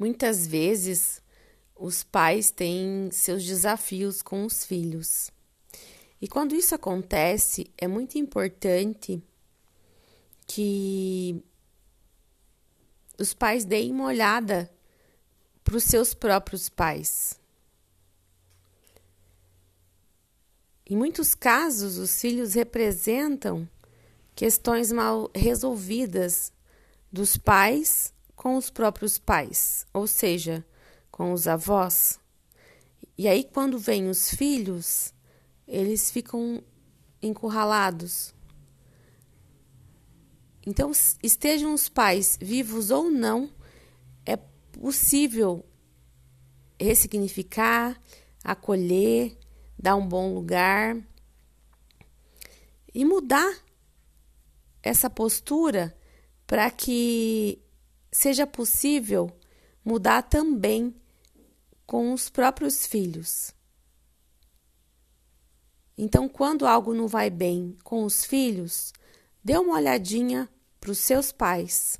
Muitas vezes os pais têm seus desafios com os filhos. E quando isso acontece, é muito importante que os pais deem uma olhada para os seus próprios pais. Em muitos casos, os filhos representam questões mal resolvidas dos pais com os próprios pais, ou seja, com os avós. E aí, quando vêm os filhos, eles ficam encurralados. Então, estejam os pais vivos ou não, é possível ressignificar, acolher, dar um bom lugar e mudar essa postura para que seja possível mudar também com os próprios filhos. Então, quando algo não vai bem com os filhos, dê uma olhadinha para os seus pais